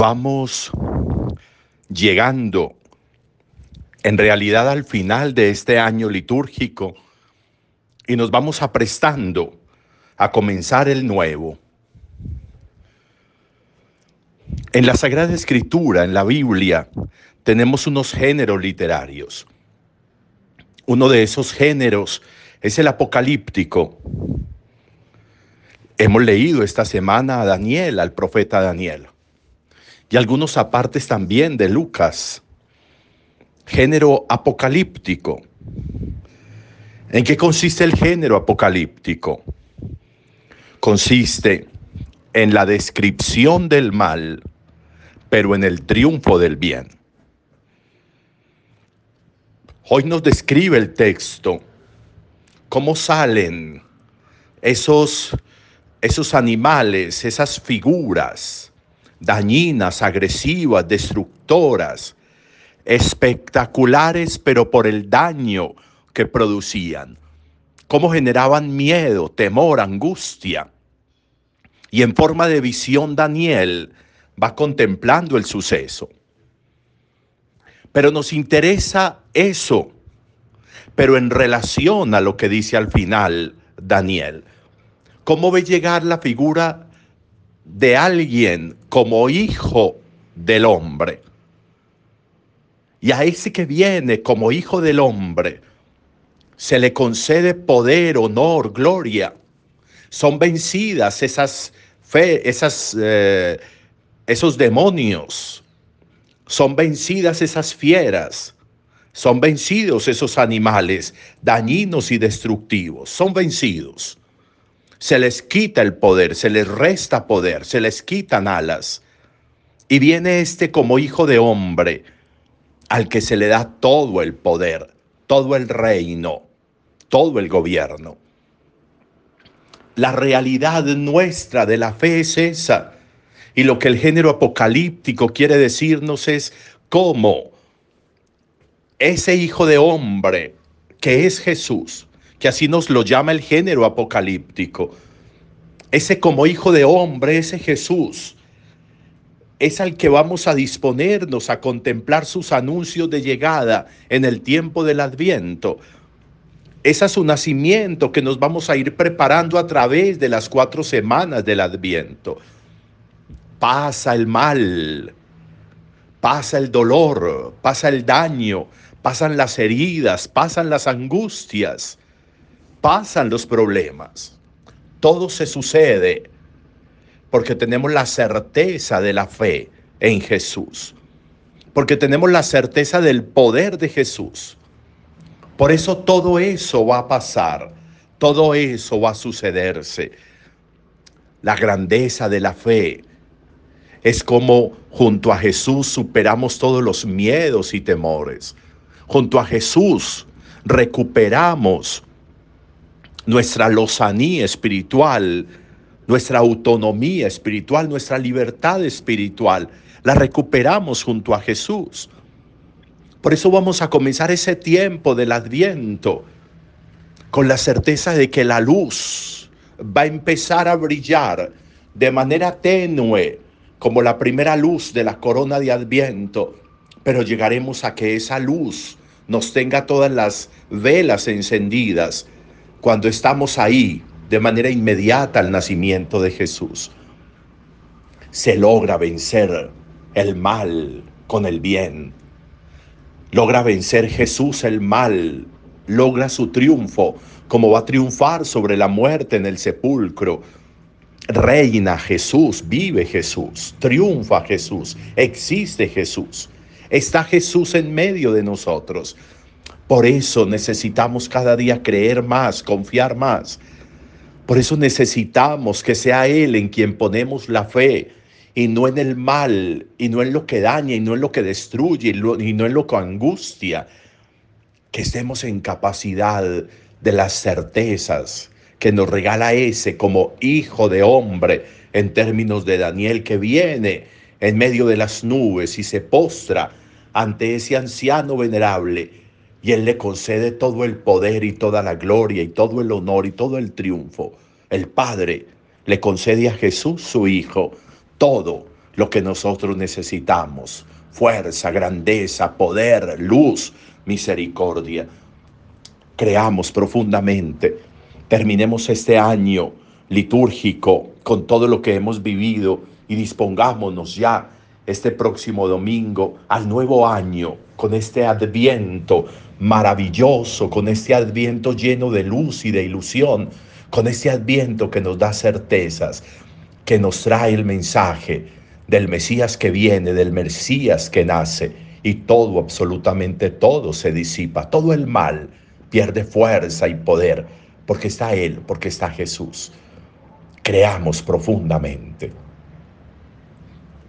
Vamos llegando en realidad al final de este año litúrgico y nos vamos aprestando a comenzar el nuevo. En la Sagrada Escritura, en la Biblia, tenemos unos géneros literarios. Uno de esos géneros es el apocalíptico. Hemos leído esta semana a Daniel, al profeta Daniel, y algunos apartes también de Lucas. Género apocalíptico. ¿En qué consiste el género apocalíptico? Consiste en la descripción del mal, pero en el triunfo del bien. Hoy nos describe el texto cómo salen esos, esos animales, esas figuras dañinas, agresivas, destructoras, espectaculares, pero por el daño que producían. Cómo generaban miedo, temor, angustia. Y en forma de visión Daniel va contemplando el suceso. Pero nos interesa eso, pero en relación a lo que dice al final Daniel. ¿Cómo ve llegar la figura de alguien como hijo del hombre? Y a ese que viene como hijo del hombre, se le concede poder, honor, gloria. Son vencidas esas fe, esas, eh, esos demonios. Son vencidas esas fieras. Son vencidos esos animales dañinos y destructivos. Son vencidos. Se les quita el poder, se les resta poder, se les quitan alas. Y viene este como hijo de hombre al que se le da todo el poder, todo el reino, todo el gobierno. La realidad nuestra de la fe es esa. Y lo que el género apocalíptico quiere decirnos es cómo ese hijo de hombre que es Jesús, que así nos lo llama el género apocalíptico, ese como hijo de hombre, ese Jesús, es al que vamos a disponernos a contemplar sus anuncios de llegada en el tiempo del adviento. Es a su nacimiento que nos vamos a ir preparando a través de las cuatro semanas del adviento. Pasa el mal, pasa el dolor, pasa el daño, pasan las heridas, pasan las angustias, pasan los problemas. Todo se sucede porque tenemos la certeza de la fe en Jesús, porque tenemos la certeza del poder de Jesús. Por eso todo eso va a pasar, todo eso va a sucederse. La grandeza de la fe es como junto a Jesús superamos todos los miedos y temores. Junto a Jesús recuperamos nuestra lozanía espiritual, nuestra autonomía espiritual, nuestra libertad espiritual, la recuperamos junto a Jesús. Por eso vamos a comenzar ese tiempo del adviento con la certeza de que la luz va a empezar a brillar de manera tenue, como la primera luz de la corona de adviento, pero llegaremos a que esa luz nos tenga todas las velas encendidas cuando estamos ahí de manera inmediata al nacimiento de Jesús. Se logra vencer el mal con el bien. Logra vencer Jesús el mal. Logra su triunfo, como va a triunfar sobre la muerte en el sepulcro. Reina Jesús, vive Jesús, triunfa Jesús, existe Jesús. Está Jesús en medio de nosotros. Por eso necesitamos cada día creer más, confiar más por eso necesitamos que sea Él en quien ponemos la fe y no en el mal, y no en lo que daña, y no en lo que destruye, y no en lo que angustia. Que estemos en capacidad de las certezas que nos regala ese como hijo de hombre en términos de Daniel que viene en medio de las nubes y se postra ante ese anciano venerable y Él le concede todo el poder y toda la gloria y todo el honor y todo el triunfo. El Padre le concede a Jesús, su Hijo, todo lo que nosotros necesitamos. Fuerza, grandeza, poder, luz, misericordia. Creamos profundamente. Terminemos este año litúrgico con todo lo que hemos vivido y dispongámonos ya este próximo domingo al nuevo año con este adviento maravilloso, con este adviento lleno de luz y de ilusión, con este adviento que nos da certezas, que nos trae el mensaje del Mesías que viene, del Mesías que nace, y todo, absolutamente todo se disipa, todo el mal pierde fuerza y poder, porque está Él, porque está Jesús. Creamos profundamente.